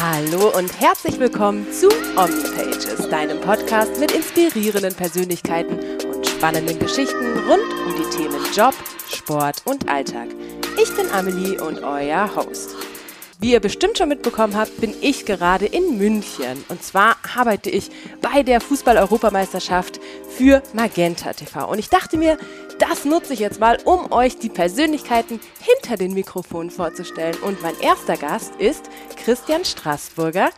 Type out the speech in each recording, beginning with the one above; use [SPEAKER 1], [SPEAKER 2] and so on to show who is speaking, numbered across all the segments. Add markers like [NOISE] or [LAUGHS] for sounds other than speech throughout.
[SPEAKER 1] Hallo und herzlich willkommen zu OmniPages, deinem Podcast mit inspirierenden Persönlichkeiten und spannenden Geschichten rund um die Themen Job, Sport und Alltag. Ich bin Amelie und euer Host. Wie ihr bestimmt schon mitbekommen habt, bin ich gerade in München. Und zwar arbeite ich bei der Fußball-Europameisterschaft für Magenta TV. Und ich dachte mir, das nutze ich jetzt mal, um euch die Persönlichkeiten hinter den Mikrofonen vorzustellen. Und mein erster Gast ist Christian Straßburger,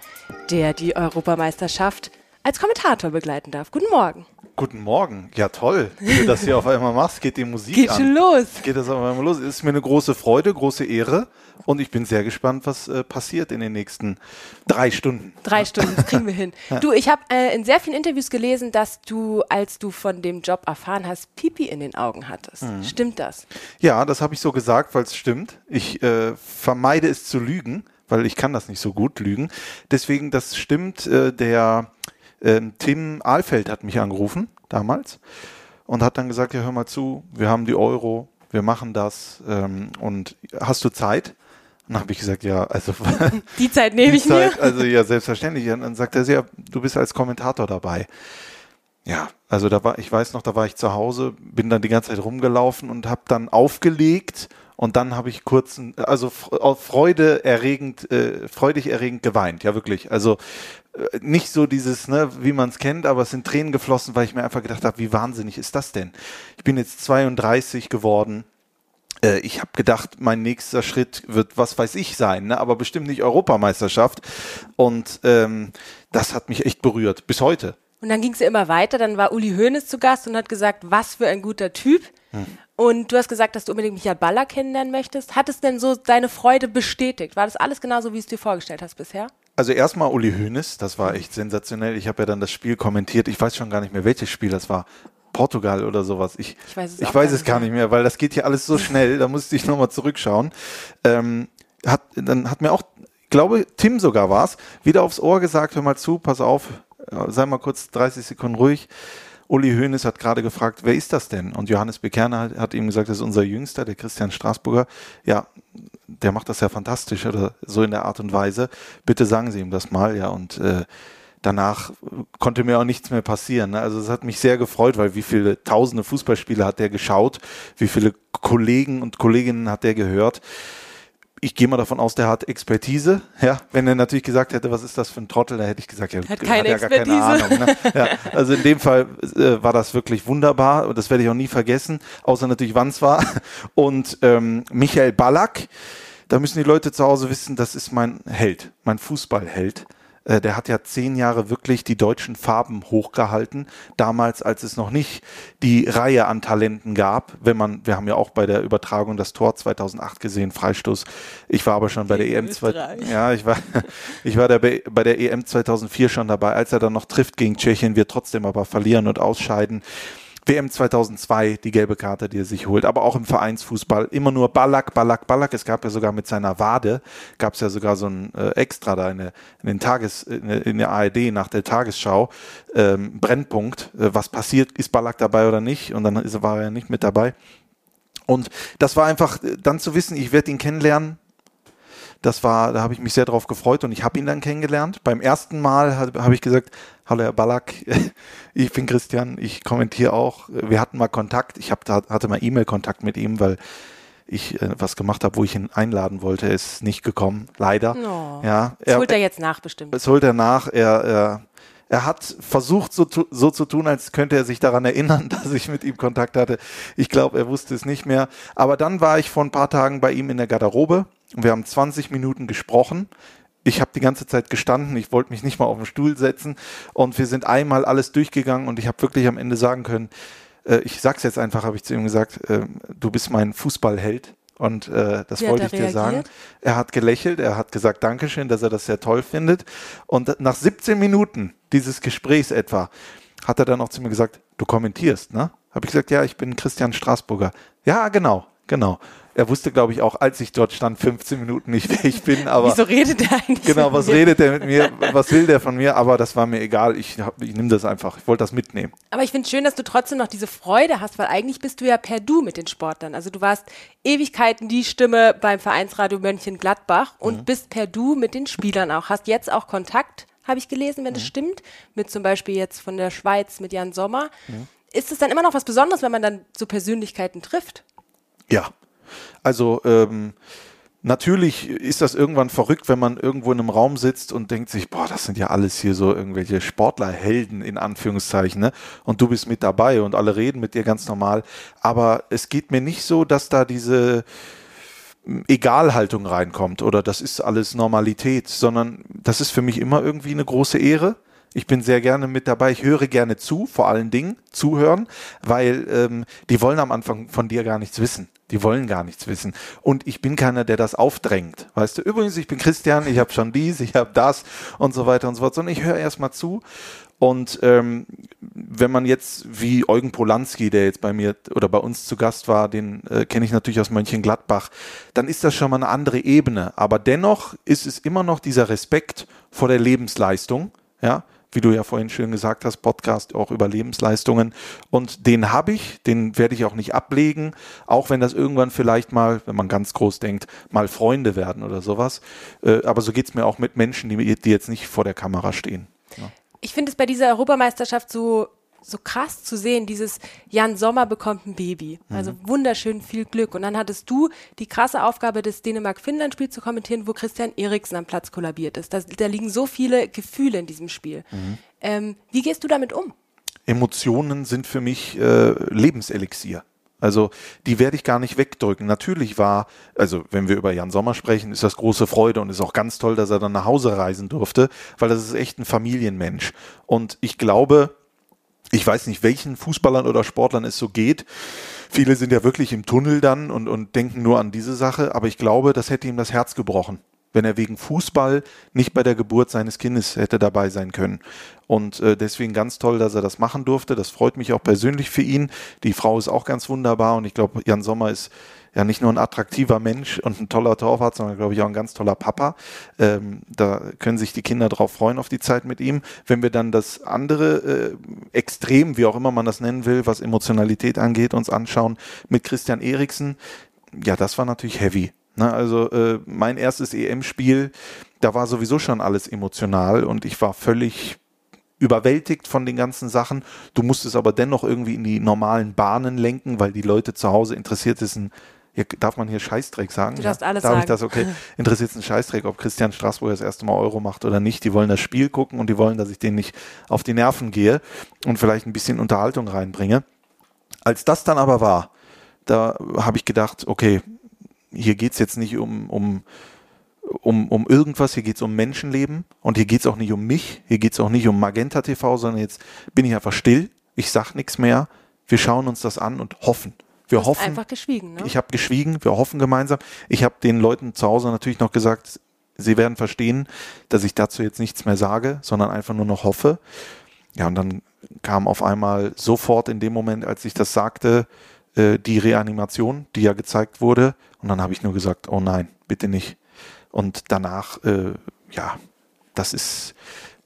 [SPEAKER 1] der die Europameisterschaft als Kommentator begleiten darf. Guten Morgen.
[SPEAKER 2] Guten Morgen. Ja, toll. Wie du das hier auf einmal machst, geht die Musik
[SPEAKER 1] Geht
[SPEAKER 2] an.
[SPEAKER 1] schon los.
[SPEAKER 2] Geht das auf einmal los. Ist mir eine große Freude, große Ehre. Und ich bin sehr gespannt, was äh, passiert in den nächsten drei Stunden.
[SPEAKER 1] Drei Stunden, das kriegen wir hin. [LAUGHS] Du, ich habe äh, in sehr vielen Interviews gelesen, dass du, als du von dem Job erfahren hast, Pipi in den Augen hattest. Stimmt das?
[SPEAKER 2] Ja, das habe ich so gesagt, weil es stimmt. Ich äh, vermeide es zu lügen, weil ich kann das nicht so gut lügen. Deswegen, das stimmt. Äh, der ähm, Tim Ahlfeld hat mich angerufen damals und hat dann gesagt, ja, hör mal zu, wir haben die Euro, wir machen das ähm, und hast du Zeit? Und dann habe ich gesagt, ja, also
[SPEAKER 1] Die Zeit nehme [LAUGHS]
[SPEAKER 2] die
[SPEAKER 1] ich mir.
[SPEAKER 2] Zeit, also ja, selbstverständlich. Und dann sagt er, ja, du bist als Kommentator dabei. Ja, also da war, ich weiß noch, da war ich zu Hause, bin dann die ganze Zeit rumgelaufen und habe dann aufgelegt und dann habe ich kurz, also Freude erregend, äh, freudig erregend geweint, ja wirklich. Also äh, nicht so dieses, ne, wie man es kennt, aber es sind Tränen geflossen, weil ich mir einfach gedacht habe, wie wahnsinnig ist das denn? Ich bin jetzt 32 geworden. Äh, Ich habe gedacht, mein nächster Schritt wird, was weiß ich sein, ne? aber bestimmt nicht Europameisterschaft. Und ähm, das hat mich echt berührt, bis heute.
[SPEAKER 1] Und dann ging es ja immer weiter. Dann war Uli Hoeneß zu Gast und hat gesagt, was für ein guter Typ. Und du hast gesagt, dass du unbedingt Michael Baller kennenlernen möchtest. Hat es denn so deine Freude bestätigt? War das alles genauso, wie es dir vorgestellt hast bisher?
[SPEAKER 2] Also erstmal Uli Hoeneß, das war echt sensationell. Ich habe ja dann das Spiel kommentiert. Ich weiß schon gar nicht mehr, welches Spiel das war. Portugal oder sowas. Ich,
[SPEAKER 1] Ich weiß es
[SPEAKER 2] ich weiß
[SPEAKER 1] gar
[SPEAKER 2] es
[SPEAKER 1] nicht
[SPEAKER 2] gar
[SPEAKER 1] mehr.
[SPEAKER 2] nicht mehr, weil das geht hier alles so [LAUGHS] schnell. Da musste ich nochmal zurückschauen. Ähm, hat, dann hat mir auch, ich glaube, Tim sogar war es, wieder aufs Ohr gesagt, hör mal zu, pass auf, sei mal kurz 30 Sekunden ruhig. Uli Hoeneß hat gerade gefragt, wer ist das denn? Und Johannes Bekerner hat, ihm gesagt, das ist unser Jüngster, der Christian Straßburger. Ja, der macht das ja fantastisch oder so in der Art und Weise. Bitte sagen Sie ihm das mal, ja. Und äh, danach konnte mir auch nichts mehr passieren. Ne? Also es hat mich sehr gefreut, weil wie viele tausende Fußballspiele hat der geschaut, wie viele Kollegen und Kolleginnen hat der gehört. Ich gehe mal davon aus, der hat Expertise. Ja, wenn er natürlich gesagt hätte, was ist das für ein Trottel, da hätte ich gesagt, ja,
[SPEAKER 1] Hat keine
[SPEAKER 2] ja gar keine. Ahnung. Ne? Ja, also in dem Fall äh, war das wirklich wunderbar und das werde ich auch nie vergessen, außer natürlich, wann es war. Und ähm, Michael Ballack, da müssen die Leute zu Hause wissen, das ist mein Held, mein Fußballheld. Äh, Der hat ja zehn Jahre wirklich die deutschen Farben hochgehalten. Damals, als es noch nicht die Reihe an Talenten gab. Wenn man, wir haben ja auch bei der Übertragung das Tor 2008 gesehen, Freistoß. Ich war aber schon bei der EM 2.
[SPEAKER 1] Österreich.
[SPEAKER 2] Ja, ich war, [LAUGHS] ich war der, bei bei der EM 2004 schon dabei, als er dann noch trifft gegen Tschechien, wir trotzdem aber verlieren und ausscheiden. WM 2002, die gelbe Karte, die er sich holt, aber auch im Vereinsfußball immer nur Ballack, Ballack, Ballack. Es gab ja sogar mit seiner Wade, gab es ja sogar so ein äh, Extra da in, der- in den Tages, in der ARD nach der Tagesschau, ähm, Brennpunkt, äh, was passiert, ist Ballack dabei oder nicht? Und dann ist, war er ja nicht mit dabei. Und das war einfach äh, dann zu wissen, ich werde ihn kennenlernen, das war, da habe ich mich sehr drauf gefreut und ich habe ihn dann kennengelernt. Beim ersten Mal habe hab ich gesagt, hallo Herr Ballack, [LAUGHS] ich bin Christian, ich kommentiere auch. Wir hatten mal Kontakt, ich hab, hatte mal E-Mail-Kontakt mit ihm, weil ich äh, was gemacht habe, wo ich ihn einladen wollte. Er ist nicht gekommen, leider.
[SPEAKER 1] Oh.
[SPEAKER 2] Ja,
[SPEAKER 1] Das holt er jetzt nach bestimmt.
[SPEAKER 2] das holt er nach. Er, er, er hat versucht, so, so zu tun, als könnte er sich daran erinnern, [LAUGHS] dass ich mit ihm Kontakt hatte. Ich glaube, er wusste es nicht mehr. Aber dann war ich vor ein paar Tagen bei ihm in der Garderobe wir haben 20 Minuten gesprochen. Ich habe die ganze Zeit gestanden, ich wollte mich nicht mal auf den Stuhl setzen und wir sind einmal alles durchgegangen und ich habe wirklich am Ende sagen können, äh, ich sag's jetzt einfach, habe ich zu ihm gesagt, äh, du bist mein Fußballheld und äh, das
[SPEAKER 1] Wie
[SPEAKER 2] wollte ich dir sagen.
[SPEAKER 1] reagiert?
[SPEAKER 2] Er hat gelächelt, er hat gesagt Dankeschön, dass er das sehr toll findet. Und nach 17 Minuten dieses Gesprächs etwa hat er dann auch zu mir gesagt, du kommentierst, ne? Habe ich gesagt, ja, ich bin Christian Straßburger. Ja, genau, genau. Er wusste, glaube ich, auch, als ich dort stand, 15 Minuten nicht, [LAUGHS] wer ich bin. Aber
[SPEAKER 1] Wieso redet der eigentlich?
[SPEAKER 2] Genau, was redet der mit mir? Was will der von mir? Aber das war mir egal. Ich, ich nehme das einfach. Ich wollte das mitnehmen.
[SPEAKER 1] Aber ich finde es schön, dass du trotzdem noch diese Freude hast, weil eigentlich bist du ja per Du mit den Sportlern. Also du warst Ewigkeiten die Stimme beim Vereinsradio Mönchengladbach und mhm. bist per Du mit den Spielern auch. Hast jetzt auch Kontakt, habe ich gelesen, wenn mhm. das stimmt, mit zum Beispiel jetzt von der Schweiz mit Jan Sommer. Mhm. Ist es dann immer noch was Besonderes, wenn man dann so Persönlichkeiten trifft?
[SPEAKER 2] Ja, also ähm, natürlich ist das irgendwann verrückt, wenn man irgendwo in einem Raum sitzt und denkt sich, boah, das sind ja alles hier so irgendwelche Sportlerhelden in Anführungszeichen, ne? Und du bist mit dabei und alle reden mit dir ganz normal. Aber es geht mir nicht so, dass da diese hm, Egalhaltung reinkommt oder das ist alles Normalität, sondern das ist für mich immer irgendwie eine große Ehre. Ich bin sehr gerne mit dabei. Ich höre gerne zu, vor allen Dingen zuhören, weil ähm, die wollen am Anfang von dir gar nichts wissen. Die wollen gar nichts wissen. Und ich bin keiner, der das aufdrängt. Weißt du, übrigens, ich bin Christian, ich habe schon dies, ich habe das und so weiter und so fort, sondern ich höre erstmal zu. Und ähm, wenn man jetzt wie Eugen Polanski, der jetzt bei mir oder bei uns zu Gast war, den äh, kenne ich natürlich aus Mönchengladbach, dann ist das schon mal eine andere Ebene. Aber dennoch ist es immer noch dieser Respekt vor der Lebensleistung. Ja, wie du ja vorhin schön gesagt hast, Podcast auch über Lebensleistungen. Und den habe ich, den werde ich auch nicht ablegen, auch wenn das irgendwann vielleicht mal, wenn man ganz groß denkt, mal Freunde werden oder sowas. Äh, aber so geht es mir auch mit Menschen, die, die jetzt nicht vor der Kamera stehen. Ja.
[SPEAKER 1] Ich finde es bei dieser Europameisterschaft so so krass zu sehen, dieses Jan Sommer bekommt ein Baby. Mhm. Also wunderschön viel Glück. Und dann hattest du die krasse Aufgabe, das Dänemark-Finnland-Spiel zu kommentieren, wo Christian Eriksen am Platz kollabiert ist. Da, da liegen so viele Gefühle in diesem Spiel. Mhm. Ähm, wie gehst du damit um?
[SPEAKER 2] Emotionen sind für mich äh, Lebenselixier. Also die werde ich gar nicht wegdrücken. Natürlich war, also wenn wir über Jan Sommer sprechen, ist das große Freude und ist auch ganz toll, dass er dann nach Hause reisen durfte, weil das ist echt ein Familienmensch. Und ich glaube, ich weiß nicht, welchen Fußballern oder Sportlern es so geht. Viele sind ja wirklich im Tunnel dann und, und denken nur an diese Sache, aber ich glaube, das hätte ihm das Herz gebrochen, wenn er wegen Fußball nicht bei der Geburt seines Kindes hätte dabei sein können. Und äh, deswegen ganz toll, dass er das machen durfte. Das freut mich auch persönlich für ihn. Die Frau ist auch ganz wunderbar und ich glaube, Jan Sommer ist ja nicht nur ein attraktiver Mensch und ein toller Torwart, sondern glaube ich auch ein ganz toller Papa. Ähm, da können sich die Kinder drauf freuen auf die Zeit mit ihm. Wenn wir dann das andere äh, Extrem, wie auch immer man das nennen will, was Emotionalität angeht, uns anschauen mit Christian Eriksen, ja, das war natürlich heavy. Ne? Also äh, mein erstes EM-Spiel, da war sowieso schon alles emotional und ich war völlig überwältigt von den ganzen Sachen. Du musstest aber dennoch irgendwie in die normalen Bahnen lenken, weil die Leute zu Hause interessiert ein hier, darf man hier Scheißdreck sagen?
[SPEAKER 1] Du darfst alles
[SPEAKER 2] darf
[SPEAKER 1] sagen.
[SPEAKER 2] ich das? Okay. [LAUGHS] Interessiert es einen Scheißdreck, ob Christian Straßburg das erste Mal Euro macht oder nicht. Die wollen das Spiel gucken und die wollen, dass ich denen nicht auf die Nerven gehe und vielleicht ein bisschen Unterhaltung reinbringe. Als das dann aber war, da habe ich gedacht, okay, hier geht es jetzt nicht um, um, um, um irgendwas, hier geht es um Menschenleben und hier geht es auch nicht um mich, hier geht es auch nicht um Magenta TV, sondern jetzt bin ich einfach still, ich sage nichts mehr, wir schauen uns das an und hoffen. Wir hoffen.
[SPEAKER 1] einfach geschwiegen, ne?
[SPEAKER 2] Ich habe geschwiegen, wir hoffen gemeinsam. Ich habe den Leuten zu Hause natürlich noch gesagt, sie werden verstehen, dass ich dazu jetzt nichts mehr sage, sondern einfach nur noch hoffe. Ja, und dann kam auf einmal sofort in dem Moment, als ich das sagte, äh, die Reanimation, die ja gezeigt wurde. Und dann habe ich nur gesagt, oh nein, bitte nicht. Und danach, äh, ja, das ist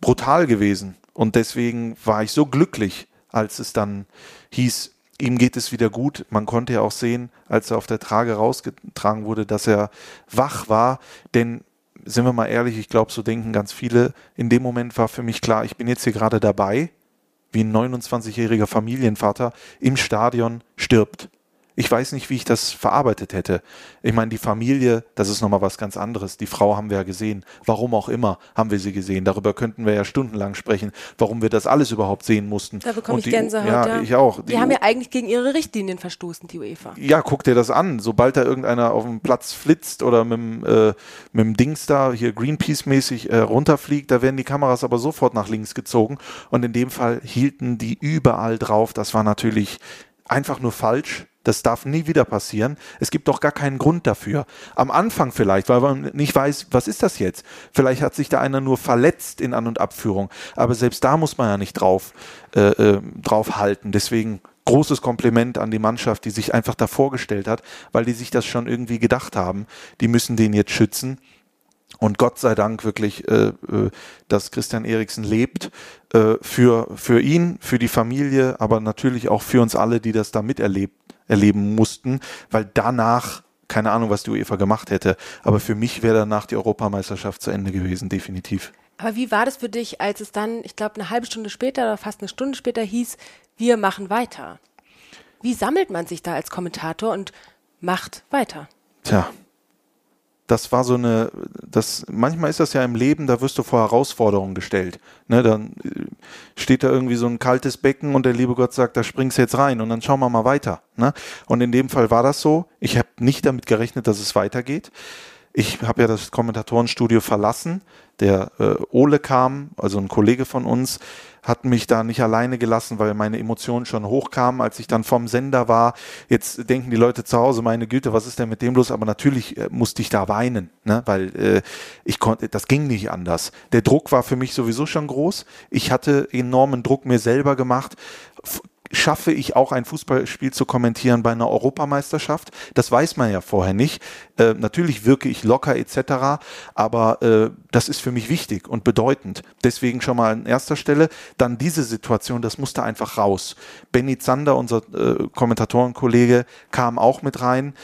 [SPEAKER 2] brutal gewesen. Und deswegen war ich so glücklich, als es dann hieß, ihm geht es wieder gut. Man konnte ja auch sehen, als er auf der Trage rausgetragen wurde, dass er wach war. Denn, sind wir mal ehrlich, ich glaube, so denken ganz viele. In dem Moment war für mich klar, ich bin jetzt hier gerade dabei, wie ein 29-jähriger Familienvater im Stadion stirbt. Ich weiß nicht, wie ich das verarbeitet hätte. Ich meine, die Familie, das ist nochmal was ganz anderes. Die Frau haben wir ja gesehen. Warum auch immer haben wir sie gesehen. Darüber könnten wir ja stundenlang sprechen, warum wir das alles überhaupt sehen mussten.
[SPEAKER 1] Da bekomme ich
[SPEAKER 2] die,
[SPEAKER 1] Gänsehaut.
[SPEAKER 2] Ja,
[SPEAKER 1] ja,
[SPEAKER 2] ich auch.
[SPEAKER 1] Die, die haben ja eigentlich gegen ihre Richtlinien verstoßen, die UEFA.
[SPEAKER 2] Ja, guck dir das an. Sobald da irgendeiner auf dem Platz flitzt oder mit dem, äh, mit dem Dings da hier Greenpeace-mäßig äh, runterfliegt, da werden die Kameras aber sofort nach links gezogen. Und in dem Fall hielten die überall drauf. Das war natürlich einfach nur falsch das darf nie wieder passieren. Es gibt doch gar keinen Grund dafür. Am Anfang vielleicht, weil man nicht weiß, was ist das jetzt? Vielleicht hat sich da einer nur verletzt in An- und Abführung. Aber selbst da muss man ja nicht drauf, äh, äh, drauf halten. Deswegen großes Kompliment an die Mannschaft, die sich einfach da vorgestellt hat, weil die sich das schon irgendwie gedacht haben. Die müssen den jetzt schützen. Und Gott sei Dank wirklich, äh, äh, dass Christian Eriksen lebt äh, für, für ihn, für die Familie, aber natürlich auch für uns alle, die das da miterlebt erleben mussten, weil danach keine Ahnung, was die UEFA gemacht hätte, aber für mich wäre danach die Europameisterschaft zu Ende gewesen, definitiv.
[SPEAKER 1] Aber wie war das für dich, als es dann, ich glaube, eine halbe Stunde später oder fast eine Stunde später hieß, wir machen weiter? Wie sammelt man sich da als Kommentator und macht weiter?
[SPEAKER 2] Tja, das war so eine, das, manchmal ist das ja im Leben, da wirst du vor Herausforderungen gestellt. Ne, dann äh, steht da irgendwie so ein kaltes Becken und der liebe Gott sagt, da springst du jetzt rein und dann schauen wir mal weiter. Ne? Und in dem Fall war das so. Ich habe nicht damit gerechnet, dass es weitergeht. Ich habe ja das Kommentatorenstudio verlassen. Der äh, Ole kam, also ein Kollege von uns, hat mich da nicht alleine gelassen, weil meine Emotionen schon hochkamen, als ich dann vom Sender war. Jetzt denken die Leute zu Hause, meine Güte, was ist denn mit dem los? Aber natürlich äh, musste ich da weinen, ne? weil äh, ich konnte, das ging nicht anders. Der Druck war für mich sowieso schon groß. Ich hatte enormen Druck mir selber gemacht schaffe ich auch ein Fußballspiel zu kommentieren bei einer Europameisterschaft? Das weiß man ja vorher nicht. Äh, natürlich wirke ich locker etc., aber äh, das ist für mich wichtig und bedeutend. Deswegen schon mal an erster Stelle. Dann diese Situation, das musste einfach raus. Benny Zander, unser äh, Kommentatorenkollege, kam auch mit rein,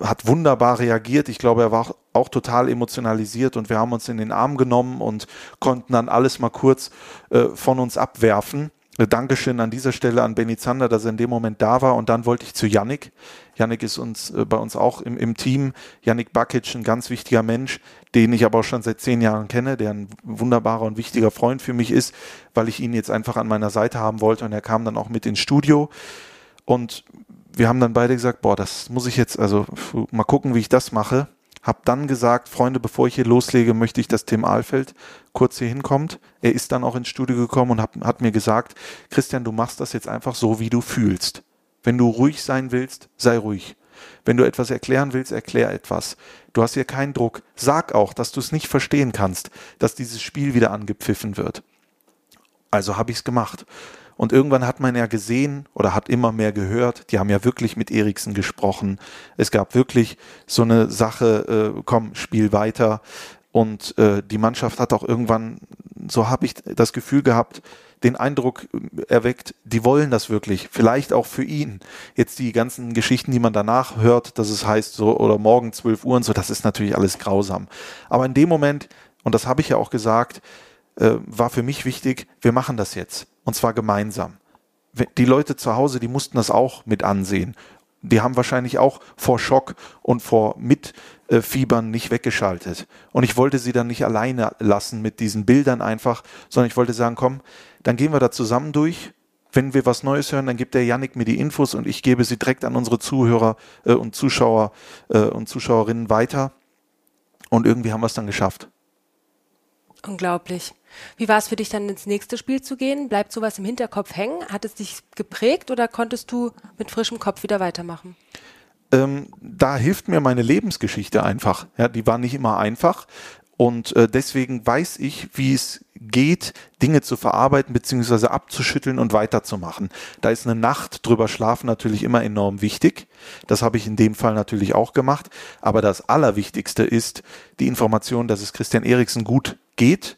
[SPEAKER 2] hat wunderbar reagiert. Ich glaube, er war auch auch total emotionalisiert und wir haben uns in den Arm genommen und konnten dann alles mal kurz äh, von uns abwerfen. Äh, Dankeschön an dieser Stelle an Benny Zander, dass er in dem Moment da war. Und dann wollte ich zu Yannick. Yannick ist uns äh, bei uns auch im, im Team. Yannick Bakic, ein ganz wichtiger Mensch, den ich aber auch schon seit zehn Jahren kenne, der ein wunderbarer und wichtiger Freund für mich ist, weil ich ihn jetzt einfach an meiner Seite haben wollte. Und er kam dann auch mit ins Studio. Und wir haben dann beide gesagt, boah, das muss ich jetzt, also mal gucken, wie ich das mache. Hab dann gesagt, Freunde, bevor ich hier loslege, möchte ich, dass Tim Ahlfeld kurz hier hinkommt. Er ist dann auch ins Studio gekommen und hat, hat mir gesagt, Christian, du machst das jetzt einfach so, wie du fühlst. Wenn du ruhig sein willst, sei ruhig. Wenn du etwas erklären willst, erklär etwas. Du hast hier keinen Druck. Sag auch, dass du es nicht verstehen kannst, dass dieses Spiel wieder angepfiffen wird. Also habe ich es gemacht. Und irgendwann hat man ja gesehen oder hat immer mehr gehört, die haben ja wirklich mit Eriksen gesprochen. Es gab wirklich so eine Sache, äh, komm, spiel weiter. Und äh, die Mannschaft hat auch irgendwann, so habe ich das Gefühl gehabt, den Eindruck erweckt, die wollen das wirklich. Vielleicht auch für ihn. Jetzt die ganzen Geschichten, die man danach hört, dass es heißt so, oder morgen 12 Uhr und so, das ist natürlich alles grausam. Aber in dem Moment, und das habe ich ja auch gesagt, äh, war für mich wichtig, wir machen das jetzt. Und zwar gemeinsam. Die Leute zu Hause, die mussten das auch mit ansehen. Die haben wahrscheinlich auch vor Schock und vor Mitfiebern nicht weggeschaltet. Und ich wollte sie dann nicht alleine lassen mit diesen Bildern einfach, sondern ich wollte sagen, komm, dann gehen wir da zusammen durch. Wenn wir was Neues hören, dann gibt der Yannick mir die Infos und ich gebe sie direkt an unsere Zuhörer äh, und Zuschauer äh, und Zuschauerinnen weiter. Und irgendwie haben wir es dann geschafft.
[SPEAKER 1] Unglaublich. Wie war es für dich dann ins nächste Spiel zu gehen? Bleibt sowas im Hinterkopf hängen? Hat es dich geprägt oder konntest du mit frischem Kopf wieder weitermachen?
[SPEAKER 2] Ähm, da hilft mir meine Lebensgeschichte einfach. Ja, die war nicht immer einfach. Und äh, deswegen weiß ich, wie es geht, Dinge zu verarbeiten bzw. abzuschütteln und weiterzumachen. Da ist eine Nacht drüber schlafen natürlich immer enorm wichtig. Das habe ich in dem Fall natürlich auch gemacht. Aber das Allerwichtigste ist die Information, dass es Christian Eriksen gut geht.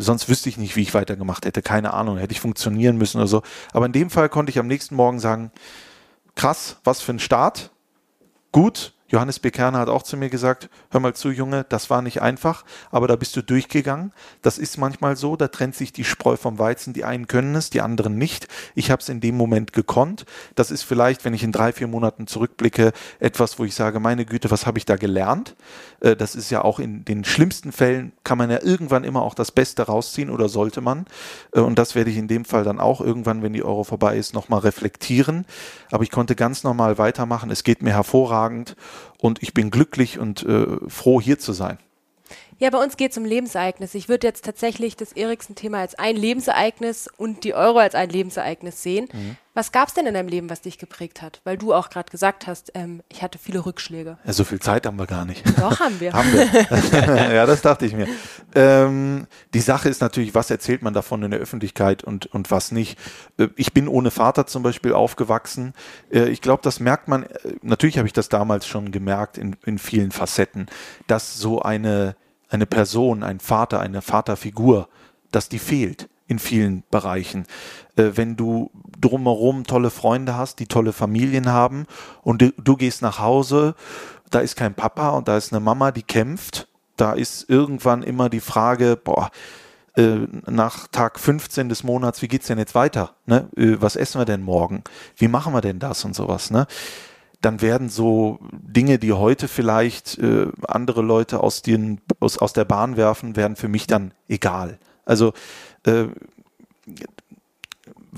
[SPEAKER 2] Sonst wüsste ich nicht, wie ich weitergemacht hätte. Keine Ahnung, hätte ich funktionieren müssen oder so. Aber in dem Fall konnte ich am nächsten Morgen sagen, krass, was für ein Start. Gut, Johannes Bekerner hat auch zu mir gesagt, hör mal zu, Junge, das war nicht einfach, aber da bist du durchgegangen. Das ist manchmal so, da trennt sich die Spreu vom Weizen. Die einen können es, die anderen nicht. Ich habe es in dem Moment gekonnt. Das ist vielleicht, wenn ich in drei, vier Monaten zurückblicke, etwas, wo ich sage, meine Güte, was habe ich da gelernt? Äh, das ist ja auch in den schlimmsten Fällen, kann man ja irgendwann immer auch das Beste rausziehen oder sollte man. Äh, und das werde ich in dem Fall dann auch irgendwann, wenn die Euro vorbei ist, nochmal reflektieren. Aber ich konnte ganz normal weitermachen. Es geht mir hervorragend und ich bin glücklich und äh, froh, hier zu sein.
[SPEAKER 1] Ja, bei uns geht es um Lebensereignisse. Ich würde jetzt tatsächlich das Eriksen-Thema als ein Lebensereignis und die Euro als ein Lebensereignis sehen. Mhm. Was gab es denn in deinem Leben, was dich geprägt hat? Weil du auch gerade gesagt hast, ähm, ich hatte viele Rückschläge.
[SPEAKER 2] Ja, so viel Zeit haben wir gar nicht.
[SPEAKER 1] Doch, haben wir. [LAUGHS]
[SPEAKER 2] haben wir. [LAUGHS] ja, das dachte ich mir. Ähm, die Sache ist natürlich, was erzählt man davon in der Öffentlichkeit und, und was nicht. Äh, ich bin ohne Vater zum Beispiel aufgewachsen. Äh, ich glaube, das merkt man, äh, natürlich habe ich das damals schon gemerkt in, in vielen Facetten, dass so eine, eine Person, ein Vater, eine Vaterfigur, dass die fehlt in vielen Bereichen. Äh, wenn du drumherum tolle Freunde hast, die tolle Familien haben und du, du gehst nach Hause, da ist kein Papa und da ist eine Mama, die kämpft, da ist irgendwann immer die Frage, boah, äh, nach Tag 15 des Monats, wie geht's denn jetzt weiter? Ne? Äh, was essen wir denn morgen? Wie machen wir denn das und sowas? Ne? Dann werden so Dinge, die heute vielleicht äh, andere Leute aus, den, aus, aus der Bahn werfen, werden für mich dann egal. Also äh,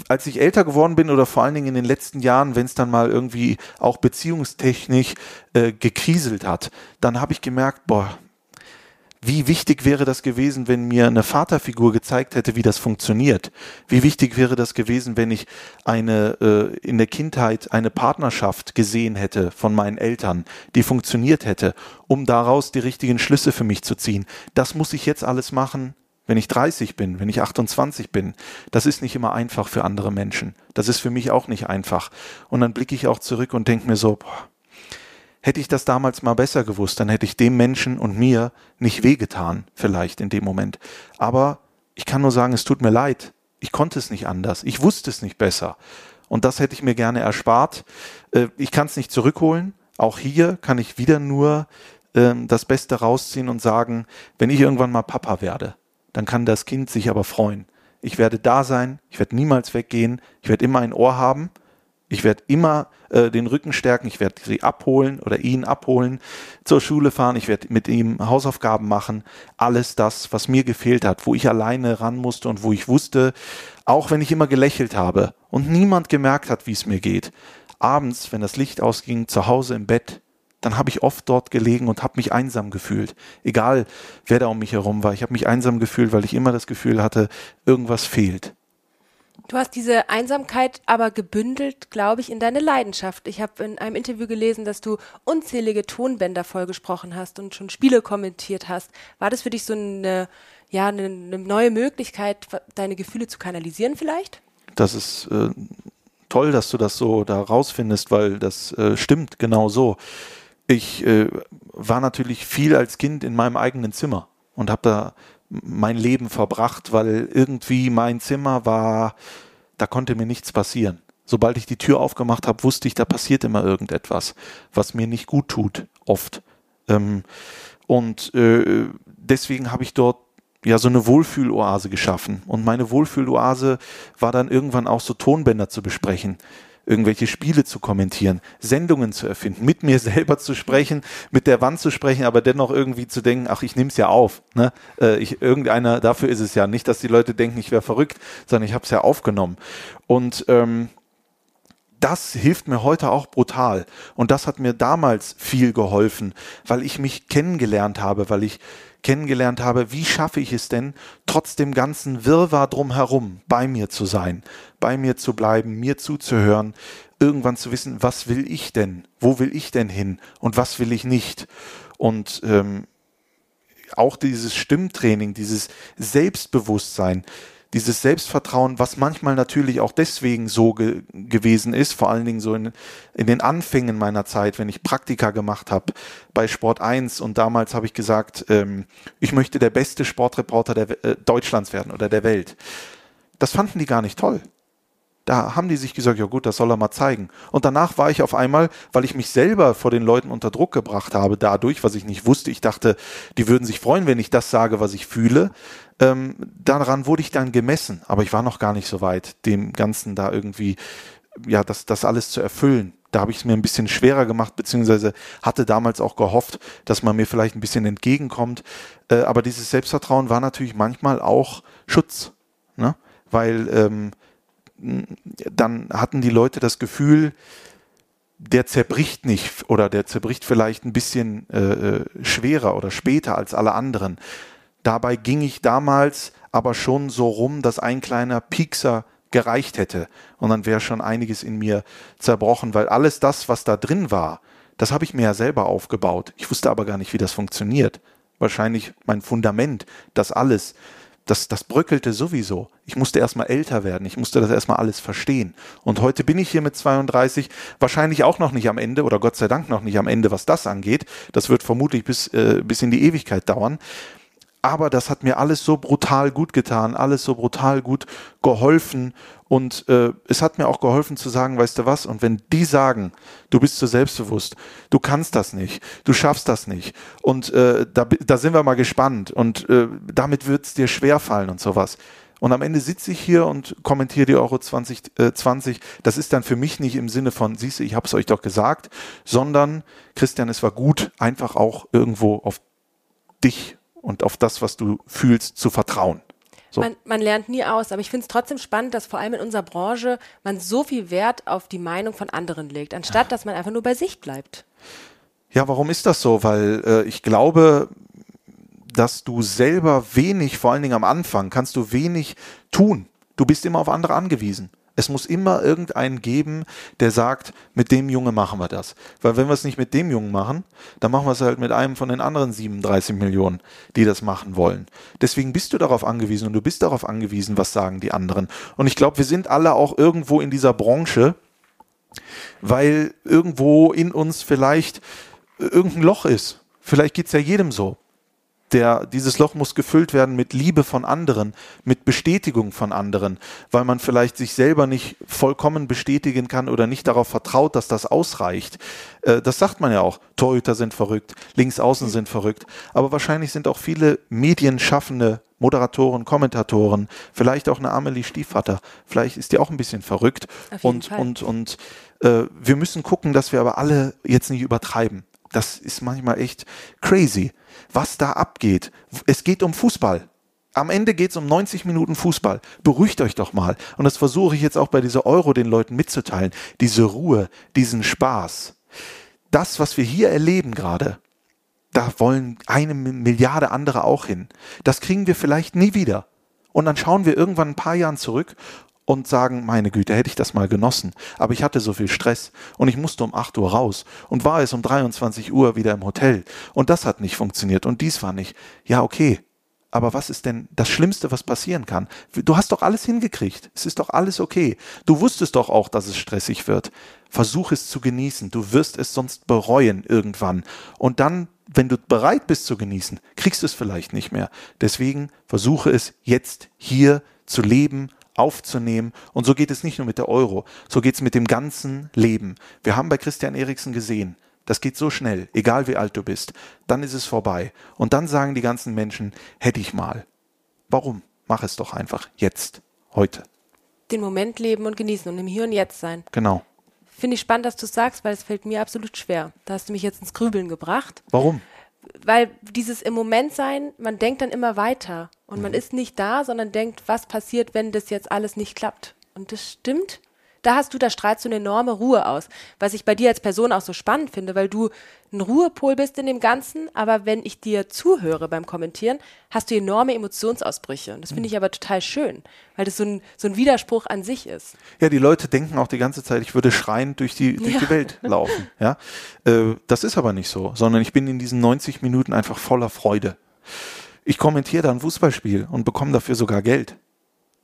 [SPEAKER 2] als ich älter geworden bin oder vor allen Dingen in den letzten Jahren, wenn es dann mal irgendwie auch beziehungstechnisch äh, gekriselt hat, dann habe ich gemerkt, boah, wie wichtig wäre das gewesen, wenn mir eine Vaterfigur gezeigt hätte, wie das funktioniert? Wie wichtig wäre das gewesen, wenn ich eine äh, in der Kindheit eine Partnerschaft gesehen hätte von meinen Eltern, die funktioniert hätte, um daraus die richtigen Schlüsse für mich zu ziehen? Das muss ich jetzt alles machen, wenn ich 30 bin, wenn ich 28 bin, das ist nicht immer einfach für andere Menschen. Das ist für mich auch nicht einfach. Und dann blicke ich auch zurück und denke mir so, boah, hätte ich das damals mal besser gewusst, dann hätte ich dem Menschen und mir nicht wehgetan, vielleicht in dem Moment. Aber ich kann nur sagen, es tut mir leid. Ich konnte es nicht anders. Ich wusste es nicht besser. Und das hätte ich mir gerne erspart. Äh, ich kann es nicht zurückholen. Auch hier kann ich wieder nur ähm, das Beste rausziehen und sagen, wenn ich irgendwann mal Papa werde, dann kann das Kind sich aber freuen. Ich werde da sein, ich werde niemals weggehen, ich werde immer ein Ohr haben, ich werde immer äh, den Rücken stärken, ich werde sie abholen oder ihn abholen, zur Schule fahren, ich werde mit ihm Hausaufgaben machen, alles das, was mir gefehlt hat, wo ich alleine ran musste und wo ich wusste, auch wenn ich immer gelächelt habe und niemand gemerkt hat, wie es mir geht, abends, wenn das Licht ausging, zu Hause im Bett, dann habe ich oft dort gelegen und habe mich einsam gefühlt. Egal, wer da um mich herum war. Ich habe mich einsam gefühlt, weil ich immer das Gefühl hatte, irgendwas fehlt.
[SPEAKER 1] Du hast diese Einsamkeit aber gebündelt, glaube ich, in deine Leidenschaft. Ich habe in einem Interview gelesen, dass du unzählige Tonbänder vollgesprochen hast und schon Spiele kommentiert hast. War das für dich so eine, ja, eine, neue Möglichkeit, deine Gefühle zu kanalisieren vielleicht?
[SPEAKER 2] Das ist äh, toll, dass du das so da rausfindest, weil das äh, stimmt genau so ich äh, war natürlich viel als Kind in meinem eigenen Zimmer und habe da mein Leben verbracht, weil irgendwie mein Zimmer war, da konnte mir nichts passieren. Sobald ich die Tür aufgemacht habe, wusste ich, da passiert immer irgendetwas, was mir nicht gut tut, oft. Ähm, und äh, deswegen habe ich dort ja so eine Wohlfühloase geschaffen. Und meine Wohlfühloase war dann irgendwann auch so Tonbänder zu besprechen irgendwelche Spiele zu kommentieren, Sendungen zu erfinden, mit mir [LAUGHS] selber zu sprechen, mit der Wand zu sprechen, aber dennoch irgendwie zu denken, ach, ich nehme es ja auf. Ne? Äh, ich, irgendeiner, dafür ist es ja nicht, dass die Leute denken, ich wäre verrückt, sondern ich habe es ja aufgenommen. Und ähm, das hilft mir heute auch brutal. Und das hat mir damals viel geholfen, weil ich mich kennengelernt habe, weil ich kennengelernt habe, wie schaffe ich es denn, trotz dem ganzen Wirrwarr drumherum bei mir zu sein, bei mir zu bleiben, mir zuzuhören, irgendwann zu wissen, was will ich denn, wo will ich denn hin und was will ich nicht. Und ähm, auch dieses Stimmtraining, dieses Selbstbewusstsein, dieses Selbstvertrauen, was manchmal natürlich auch deswegen so ge gewesen ist, vor allen Dingen so in, in den Anfängen meiner Zeit, wenn ich Praktika gemacht habe bei Sport 1 und damals habe ich gesagt, ähm, ich möchte der beste Sportreporter der, äh, Deutschlands werden oder der Welt. Das fanden die gar nicht toll. Da haben die sich gesagt, ja gut, das soll er mal zeigen. Und danach war ich auf einmal, weil ich mich selber vor den Leuten unter Druck gebracht habe, dadurch, was ich nicht wusste, ich dachte, die würden sich freuen, wenn ich das sage, was ich fühle. Ähm, daran wurde ich dann gemessen, aber ich war noch gar nicht so weit, dem Ganzen da irgendwie, ja, das, das alles zu erfüllen. Da habe ich es mir ein bisschen schwerer gemacht, beziehungsweise hatte damals auch gehofft, dass man mir vielleicht ein bisschen entgegenkommt. Äh, aber dieses Selbstvertrauen war natürlich manchmal auch Schutz, ne? weil ähm, dann hatten die Leute das Gefühl, der zerbricht nicht oder der zerbricht vielleicht ein bisschen äh, äh, schwerer oder später als alle anderen. Dabei ging ich damals aber schon so rum, dass ein kleiner Piekser gereicht hätte. Und dann wäre schon einiges in mir zerbrochen, weil alles das, was da drin war, das habe ich mir ja selber aufgebaut. Ich wusste aber gar nicht, wie das funktioniert. Wahrscheinlich mein Fundament, das alles, das, das bröckelte sowieso. Ich musste erstmal älter werden. Ich musste das erstmal alles verstehen. Und heute bin ich hier mit 32 wahrscheinlich auch noch nicht am Ende oder Gott sei Dank noch nicht am Ende, was das angeht. Das wird vermutlich bis, äh, bis in die Ewigkeit dauern aber das hat mir alles so brutal gut getan, alles so brutal gut geholfen und äh, es hat mir auch geholfen zu sagen, weißt du was, und wenn die sagen, du bist zu selbstbewusst, du kannst das nicht, du schaffst das nicht und äh, da, da sind wir mal gespannt und äh, damit wird es dir schwerfallen und sowas. Und am Ende sitze ich hier und kommentiere die Euro 2020. Äh, das ist dann für mich nicht im Sinne von, siehst du, ich habe es euch doch gesagt, sondern, Christian, es war gut, einfach auch irgendwo auf dich und auf das, was du fühlst, zu vertrauen.
[SPEAKER 1] So. Man, man, lernt nie aus, aber ich finde es trotzdem spannend, dass vor allem in unserer Branche man so viel Wert auf die Meinung von anderen legt, anstatt dass man einfach nur bei sich bleibt.
[SPEAKER 2] Ja, warum ist das so? Weil äh, ich glaube, dass du selber wenig, vor allen Dingen am Anfang, kannst du wenig tun. Du bist immer auf andere angewiesen. Es muss immer irgendeinen geben, der sagt, mit dem Junge machen wir das. Weil wenn wir es nicht mit dem Jungen machen, dann machen wir es halt mit einem von den anderen 37 Millionen, die das machen wollen. Deswegen bist du darauf angewiesen und du bist darauf angewiesen, was sagen die anderen. Und ich glaube, wir sind alle auch irgendwo in dieser Branche, weil irgendwo in uns vielleicht irgendein Loch ist. Vielleicht geht es ja jedem so der, dieses Loch muss gefüllt werden mit Liebe von anderen, mit Bestätigung von anderen, weil man vielleicht sich selber nicht vollkommen bestätigen kann oder nicht darauf vertraut, dass das ausreicht. Äh, das sagt man ja auch. Torhüter sind verrückt, Linksaußen sind verrückt. Aber wahrscheinlich sind auch viele Medienschaffende, Moderatoren, Kommentatoren, vielleicht auch eine Amelie Stiefvater, vielleicht ist die auch ein bisschen verrückt. und, Fall. und, und äh, wir müssen gucken, dass wir aber alle jetzt nicht übertreiben. Das ist manchmal echt crazy was da abgeht. Es geht um Fußball. Am Ende geht es um 90 Minuten Fußball. Beruhigt euch doch mal. Und das versuche ich jetzt auch bei dieser Euro den Leuten mitzuteilen. Diese Ruhe, diesen Spaß. Das, was wir hier erleben gerade, da wollen eine Milliarde andere auch hin. Das kriegen wir vielleicht nie wieder. Und dann schauen wir irgendwann ein paar Jahren zurück und sagen, meine Güte, hätte ich das mal genossen. Aber ich hatte so viel Stress und ich musste um 8 Uhr raus und war es um 23 Uhr wieder im Hotel. Und das hat nicht funktioniert und dies war nicht. Ja, okay. Aber was ist denn das Schlimmste, was passieren kann? Du hast doch alles hingekriegt. Es ist doch alles okay. Du wusstest doch auch, dass es stressig wird. Versuch es zu genießen. Du wirst es sonst bereuen irgendwann. Und dann, wenn du bereit bist zu genießen, kriegst du es vielleicht nicht mehr. Deswegen versuche es jetzt hier zu leben aufzunehmen. Und so geht es nicht nur mit der Euro, so geht es mit dem ganzen Leben. Wir haben bei Christian Eriksen gesehen, das geht so schnell, egal wie alt du bist, dann ist es vorbei. Und dann sagen die ganzen Menschen, hätte ich mal. Warum? Mach es doch einfach jetzt, heute.
[SPEAKER 1] Den Moment leben und genießen und im Hier und Jetzt sein.
[SPEAKER 2] Genau.
[SPEAKER 1] Finde ich spannend, dass du es sagst, weil es fällt mir absolut schwer. Da hast du mich jetzt ins Grübeln gebracht.
[SPEAKER 2] Warum?
[SPEAKER 1] Weil dieses im Moment sein, man denkt dann immer weiter und mhm. man ist nicht da, sondern denkt, was passiert, wenn das jetzt alles nicht klappt. Und das stimmt da hast du, da strahlst du eine enorme Ruhe aus. Was ich bei dir als Person auch so spannend finde, weil du ein Ruhepol bist in dem Ganzen, aber wenn ich dir zuhöre beim Kommentieren, hast du enorme Emotionsausbrüche. Und das finde ich aber total schön, weil das so ein, so ein Widerspruch an sich ist.
[SPEAKER 2] Ja, die Leute denken auch die ganze Zeit, ich würde schreiend durch die, durch ja. die Welt laufen. Ja? Äh, das ist aber nicht so, sondern ich bin in diesen 90 Minuten einfach voller Freude. Ich kommentiere da ein Fußballspiel und bekomme dafür sogar Geld.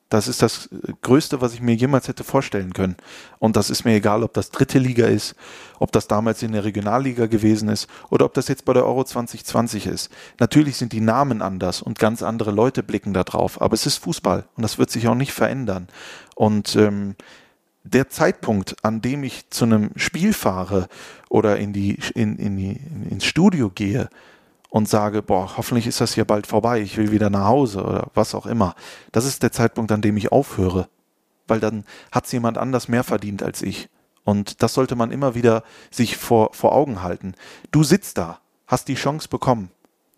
[SPEAKER 2] Das ist das Größte, was ich mir jemals hätte vorstellen können. Und das ist mir egal, ob das dritte Liga ist, ob das damals in der Regionalliga gewesen ist oder ob das jetzt bei der Euro 2020 ist. Natürlich sind die Namen anders und ganz andere Leute blicken da drauf, aber es ist Fußball und das wird sich auch nicht verändern. Und ähm, der Zeitpunkt, an dem ich zu einem Spiel fahre oder in die, in, in die, ins Studio gehe, und sage, boah, hoffentlich ist das hier bald vorbei, ich will wieder nach Hause oder was auch immer. Das ist der Zeitpunkt, an dem ich aufhöre, weil dann hat es jemand anders mehr verdient als ich. Und das sollte man immer wieder sich vor, vor Augen halten. Du sitzt da, hast die Chance bekommen.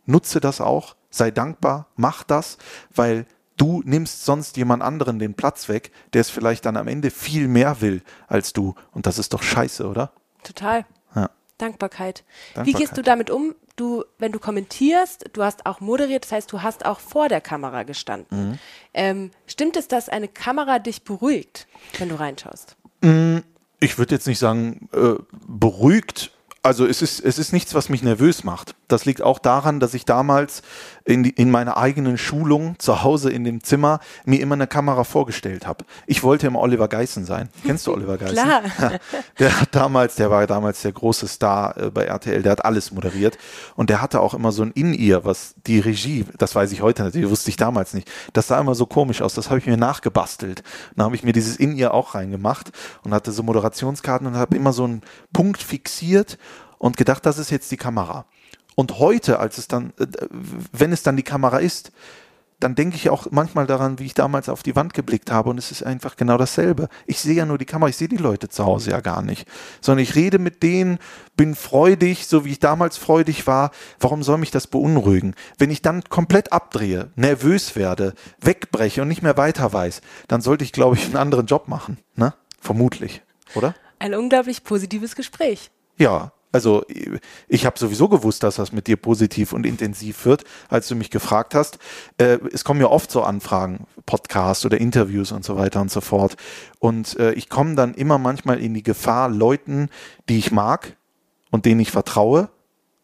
[SPEAKER 2] Nutze das auch, sei dankbar, mach das, weil du nimmst sonst jemand anderen den Platz weg, der es vielleicht dann am Ende viel mehr will als du. Und das ist doch scheiße, oder?
[SPEAKER 1] Total. Ja. Dankbarkeit. Dankbarkeit. Wie gehst du damit um, du, wenn du kommentierst, du hast auch moderiert, das heißt, du hast auch vor der Kamera gestanden. Mhm. Ähm, stimmt es, dass eine Kamera dich beruhigt, wenn du reinschaust?
[SPEAKER 2] Mm, ich würde jetzt nicht sagen, äh, beruhigt also es ist, es ist nichts, was mich nervös macht. Das liegt auch daran, dass ich damals in, die, in meiner eigenen Schulung zu Hause in dem Zimmer mir immer eine Kamera vorgestellt habe. Ich wollte immer Oliver Geissen sein. Kennst du Oliver [LAUGHS] Geissen?
[SPEAKER 1] Klar. [LAUGHS]
[SPEAKER 2] Der hat damals, der war damals der große Star äh, bei RTL, der hat alles moderiert und der hatte auch immer so ein In-Ear, was die Regie, das weiß ich heute natürlich, wusste ich damals nicht. Das sah immer so komisch aus, das habe ich mir nachgebastelt. Dann habe ich mir dieses In-Ear auch reingemacht und hatte so Moderationskarten und habe immer so einen Punkt fixiert und gedacht, das ist jetzt die Kamera. Und heute, als es dann, äh, wenn es dann die Kamera ist, dann denke ich auch manchmal daran, wie ich damals auf die Wand geblickt habe und es ist einfach genau dasselbe. Ich sehe ja nur die Kamera, ich sehe die Leute zu Hause ja gar nicht, sondern ich rede mit denen, bin freudig, so wie ich damals freudig war. Warum soll mich das beunruhigen? Wenn ich dann komplett abdrehe, nervös werde, wegbreche und nicht mehr weiter weiß, dann sollte ich, glaube ich, einen anderen Job machen, ne? Vermutlich, oder?
[SPEAKER 1] Ein unglaublich positives Gespräch.
[SPEAKER 2] Ja, also ich habe sowieso gewusst, dass das mit dir positiv und intensiv wird, als du mich gefragt hast. Äh, es kommen ja oft so Anfragen, Podcasts oder Interviews und so weiter und so fort. Und äh, ich komme dann immer manchmal in die Gefahr, Leuten, die ich mag und denen ich vertraue,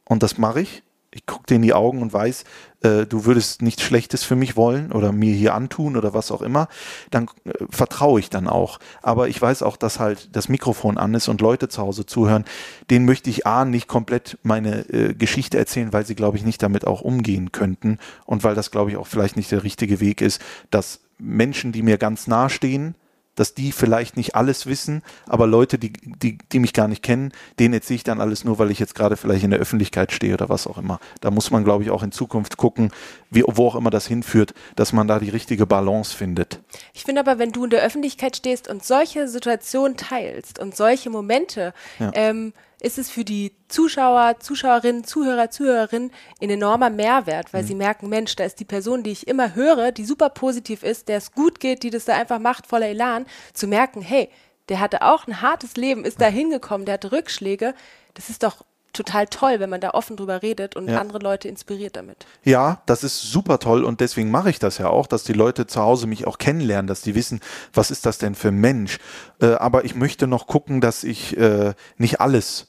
[SPEAKER 2] und das mache ich, ich gucke dir in die Augen und weiß, äh, du würdest nichts Schlechtes für mich wollen oder mir hier antun oder was auch immer, dann äh, vertraue ich dann auch. Aber ich weiß auch, dass halt das Mikrofon an ist und Leute zu Hause zuhören. Denen möchte ich A, nicht komplett meine äh, Geschichte erzählen, weil sie, glaube ich, nicht damit auch umgehen könnten und weil das, glaube ich, auch vielleicht nicht der richtige Weg ist, dass Menschen, die mir ganz nahe stehen, dass die vielleicht nicht alles wissen, aber Leute, die, die, die mich gar nicht kennen, denen erzähle ich dann alles nur, weil ich jetzt gerade vielleicht in der Öffentlichkeit stehe oder was auch immer. Da muss man, glaube ich, auch in Zukunft gucken, wie, wo auch immer das hinführt, dass man da die richtige Balance findet.
[SPEAKER 1] Ich finde aber, wenn du in der Öffentlichkeit stehst und solche Situationen teilst und solche Momente, ja. ähm, ist es für die Zuschauer, Zuschauerinnen, Zuhörer, Zuhörerinnen ein enormer Mehrwert, weil mhm. sie merken, Mensch, da ist die Person, die ich immer höre, die super positiv ist, der es gut geht, die das da einfach macht, voller Elan, zu merken, hey, der hatte auch ein hartes Leben, ist da hingekommen, der hatte Rückschläge. Das ist doch total toll, wenn man da offen drüber redet und ja. andere Leute inspiriert damit.
[SPEAKER 2] Ja, das ist super toll und deswegen mache ich das ja auch, dass die Leute zu Hause mich auch kennenlernen, dass die wissen, was ist das denn für ein Mensch. Äh, aber ich möchte noch gucken, dass ich äh, nicht alles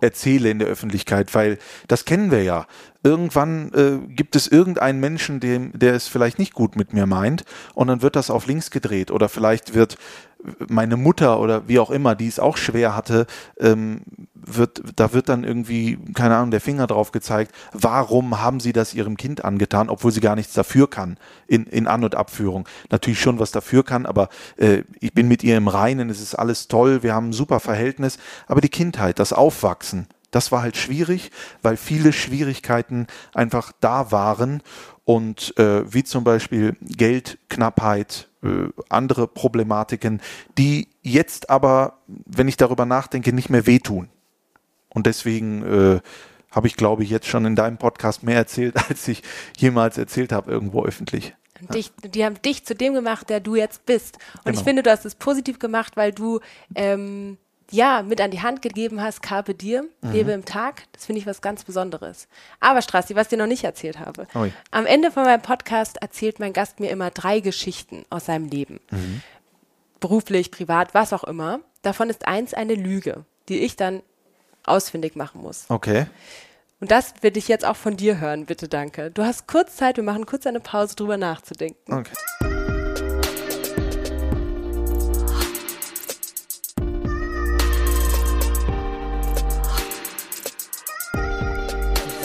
[SPEAKER 2] erzähle in der Öffentlichkeit, weil das kennen wir ja. Irgendwann äh, gibt es irgendeinen Menschen, dem, der es vielleicht nicht gut mit mir meint und dann wird das auf links gedreht oder vielleicht wird meine Mutter oder wie auch immer, die es auch schwer hatte, ähm, wird, da wird dann irgendwie, keine Ahnung, der Finger drauf gezeigt, warum haben sie das ihrem Kind angetan, obwohl sie gar nichts dafür kann in, in An- und Abführung. Natürlich schon was dafür kann, aber äh, ich bin mit ihr im Reinen, es ist alles toll, wir haben ein super Verhältnis, aber die Kindheit, das Aufwachsen, das war halt schwierig, weil viele Schwierigkeiten einfach da waren und äh, wie zum Beispiel Geldknappheit, äh, andere Problematiken, die jetzt aber, wenn ich darüber nachdenke, nicht mehr wehtun. Und deswegen äh, habe ich, glaube ich, jetzt schon in deinem Podcast mehr erzählt, [LAUGHS] als ich jemals erzählt habe irgendwo öffentlich.
[SPEAKER 1] Dich, die haben dich zu dem gemacht, der du jetzt bist. Und genau. ich finde, du hast es positiv gemacht, weil du ähm, ja, mit an die Hand gegeben hast, Carpe Diem, mhm. lebe im Tag. Das finde ich was ganz Besonderes. Aber Strassi, was ich dir noch nicht erzählt habe. Oi. Am Ende von meinem Podcast erzählt mein Gast mir immer drei Geschichten aus seinem Leben. Mhm. Beruflich, privat, was auch immer. Davon ist eins eine Lüge, die ich dann ausfindig machen muss.
[SPEAKER 2] Okay.
[SPEAKER 1] Und das will ich jetzt auch von dir hören, bitte danke. Du hast kurz Zeit, wir machen kurz eine Pause, drüber nachzudenken.
[SPEAKER 2] Okay.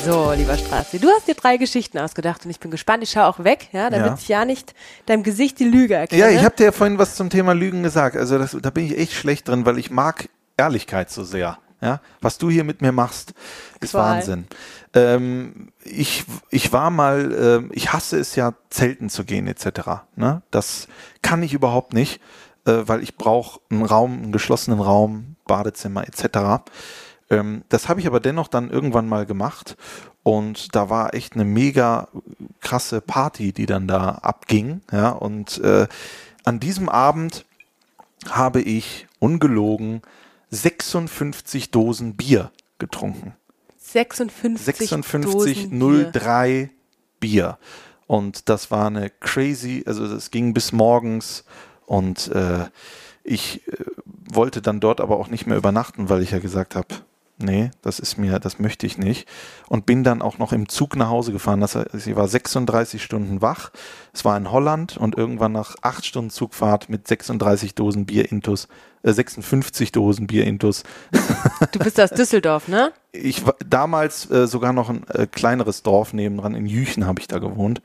[SPEAKER 1] So, lieber Straße, du hast dir drei Geschichten ausgedacht und ich bin gespannt. Ich schaue auch weg, ja, damit ja. ich ja nicht deinem Gesicht die Lüge erkenne.
[SPEAKER 2] Ja, ich habe dir ja vorhin was zum Thema Lügen gesagt. Also das, da bin ich echt schlecht drin, weil ich mag Ehrlichkeit so sehr. Ja, was du hier mit mir machst, ist Qual. Wahnsinn. Ähm, ich, ich war mal, äh, ich hasse es ja, Zelten zu gehen etc. Ne? Das kann ich überhaupt nicht, äh, weil ich brauche einen Raum, einen geschlossenen Raum, Badezimmer etc. Ähm, das habe ich aber dennoch dann irgendwann mal gemacht und da war echt eine mega krasse Party, die dann da abging. Ja, und äh, an diesem Abend habe ich ungelogen 56 Dosen Bier getrunken.
[SPEAKER 1] 56
[SPEAKER 2] 5603 Bier. Und das war eine crazy, also das ging bis morgens und äh, ich äh, wollte dann dort aber auch nicht mehr übernachten, weil ich ja gesagt habe, nee, das ist mir, das möchte ich nicht. Und bin dann auch noch im Zug nach Hause gefahren. Das heißt, ich war 36 Stunden wach. Es war in Holland und irgendwann nach acht Stunden Zugfahrt mit 36 Dosen Bier intus, äh, 56 Dosen Bier intus.
[SPEAKER 1] Du bist aus Düsseldorf, ne?
[SPEAKER 2] Ich war damals äh, sogar noch ein äh, kleineres Dorf nebendran. In Jüchen habe ich da gewohnt.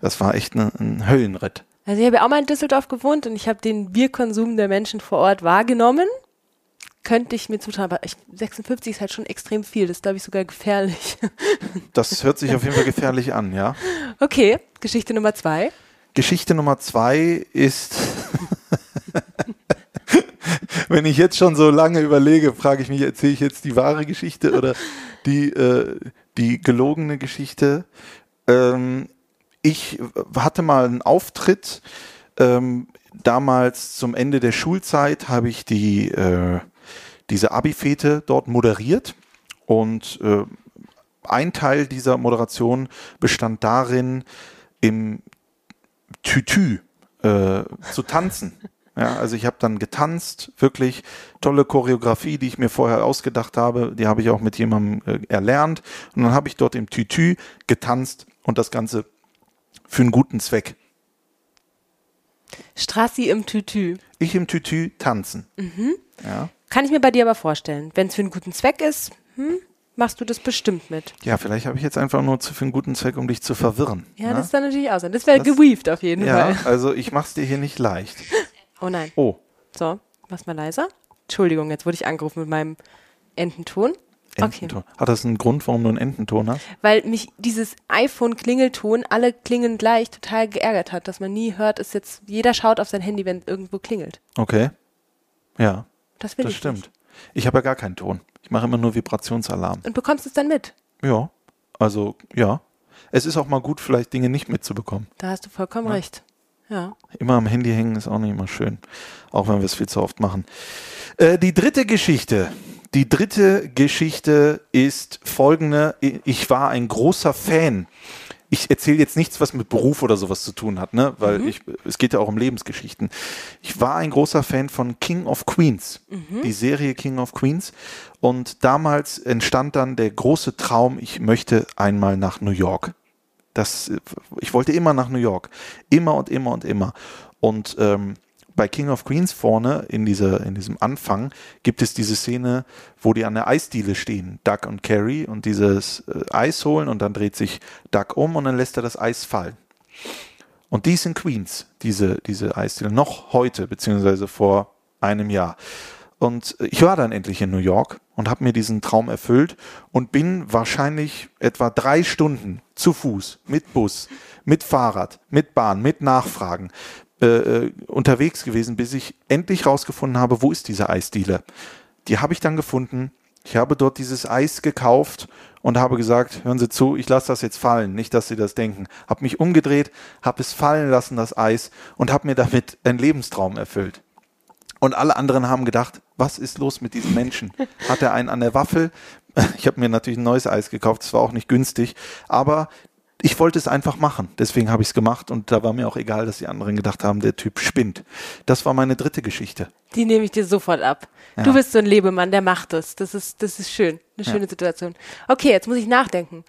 [SPEAKER 2] Das war echt ne, ein Höllenritt.
[SPEAKER 1] Also ich habe ja auch mal in Düsseldorf gewohnt und ich habe den Bierkonsum der Menschen vor Ort wahrgenommen. Könnte ich mir zutrauen, aber ich, 56 ist halt schon extrem viel. Das ist, glaube ich, sogar gefährlich. [LAUGHS]
[SPEAKER 2] Das hört sich auf jeden Fall gefährlich an, ja.
[SPEAKER 1] Okay, Geschichte Nummer zwei.
[SPEAKER 2] Geschichte Nummer zwei ist, [LAUGHS] wenn ich jetzt schon so lange überlege, frage ich mich, erzähle ich jetzt die wahre Geschichte oder die, äh, die gelogene Geschichte? Ähm, ich hatte mal einen Auftritt, ähm, damals zum Ende der Schulzeit habe ich die, äh, diese Abi-Fete dort moderiert und äh, ein Teil dieser Moderation bestand darin, im Tütü äh, zu tanzen. Ja, also ich habe dann getanzt, wirklich tolle Choreografie, die ich mir vorher ausgedacht habe, die habe ich auch mit jemandem äh, erlernt und dann habe ich dort im Tütü getanzt und das Ganze für einen guten Zweck.
[SPEAKER 1] Strassi im Tütü.
[SPEAKER 2] Ich im Tütü tanzen. Ja.
[SPEAKER 1] Kann ich mir bei dir aber vorstellen. Wenn es für einen guten Zweck ist, hm, machst du das bestimmt mit.
[SPEAKER 2] ja, vielleicht habe ich jetzt einfach nur zu für einen guten Zweck, um dich zu verwirren.
[SPEAKER 1] Ja,
[SPEAKER 2] ne?
[SPEAKER 1] das ist dann natürlich auch sein. Das wäre geweaved auf jeden
[SPEAKER 2] ja,
[SPEAKER 1] Fall.
[SPEAKER 2] also ich mach's dir hier nicht leicht. [LAUGHS]
[SPEAKER 1] Oh nein.
[SPEAKER 2] Oh,
[SPEAKER 1] So, mach's mal leiser. Entschuldigung, jetzt wurde ich angerufen mit meinem Ententon. Okay.
[SPEAKER 2] Ententon. Hat das einen Grund, warum du einen Ententon hast?
[SPEAKER 1] Weil mich dieses iPhone-Klingelton, alle klingen gleich, total geärgert hat, dass man nie hört, ist jetzt, jeder schaut auf sein Handy, wenn irgendwo klingelt.
[SPEAKER 2] Okay. Ja,
[SPEAKER 1] Das will
[SPEAKER 2] das
[SPEAKER 1] ich
[SPEAKER 2] stimmt.
[SPEAKER 1] nicht.
[SPEAKER 2] Ich habe ja gar keinen Ton. Ich mache immer nur Vibrationsalarm.
[SPEAKER 1] Und bekommst es dann mit.
[SPEAKER 2] Ja, also ja. Es ist auch mal gut, vielleicht Dinge nicht mitzubekommen.
[SPEAKER 1] Da hast du vollkommen recht. Ja.
[SPEAKER 2] Immer am Handy hängen ist auch nicht immer schön. Auch wenn wir es viel zu oft machen. Äh, die dritte Geschichte. Die dritte Geschichte ist folgende. Ich war ein großer Fan. Ich erzähle jetzt nichts, was mit Beruf oder sowas zu tun hat, ne? Weil ich, es geht ja auch um Lebensgeschichten. Ich war ein großer Fan von King of Queens, die Serie King of Queens. Und damals entstand dann der große Traum, ich möchte einmal nach New York. Das, ich wollte immer nach New York. Immer und immer und immer. Und ähm, bei King of Queens vorne in, dieser, in diesem Anfang gibt es diese Szene, wo die an der Eisdiele stehen, Duck und Carrie, und dieses äh, Eis holen und dann dreht sich Duck um und dann lässt er das Eis fallen. Und die ist in Queens, diese, diese Eisdiele, noch heute, beziehungsweise vor einem Jahr. Und ich war dann endlich in New York und habe mir diesen Traum erfüllt und bin wahrscheinlich etwa drei Stunden zu Fuß, mit Bus, mit Fahrrad, mit Bahn, mit Nachfragen äh, äh, unterwegs gewesen, bis ich endlich rausgefunden habe, wo ist diese Eisdiele. Die habe ich dann gefunden. Ich habe dort dieses Eis gekauft und habe gesagt, hören Sie zu, ich lasse das jetzt fallen, nicht, dass Sie das denken. Habe mich umgedreht, habe es fallen lassen, das Eis, und habe mir damit einen Lebenstraum erfüllt. Und alle anderen haben gedacht, was ist los mit diesem Menschen? Hat er einen an der Waffel? Ich habe mir natürlich ein neues Eis gekauft, das war auch nicht günstig, aber ich wollte es einfach machen. Deswegen habe ich es gemacht und da war mir auch egal, dass die anderen gedacht haben, der Typ spinnt. Das war meine dritte Geschichte.
[SPEAKER 1] Die nehme ich dir sofort ab.
[SPEAKER 2] Ja.
[SPEAKER 1] Du bist so ein Lebemann, der macht das. Das ist, das ist schön. Eine
[SPEAKER 2] Ja.
[SPEAKER 1] schöne Situation. Okay, jetzt muss ich nachdenken.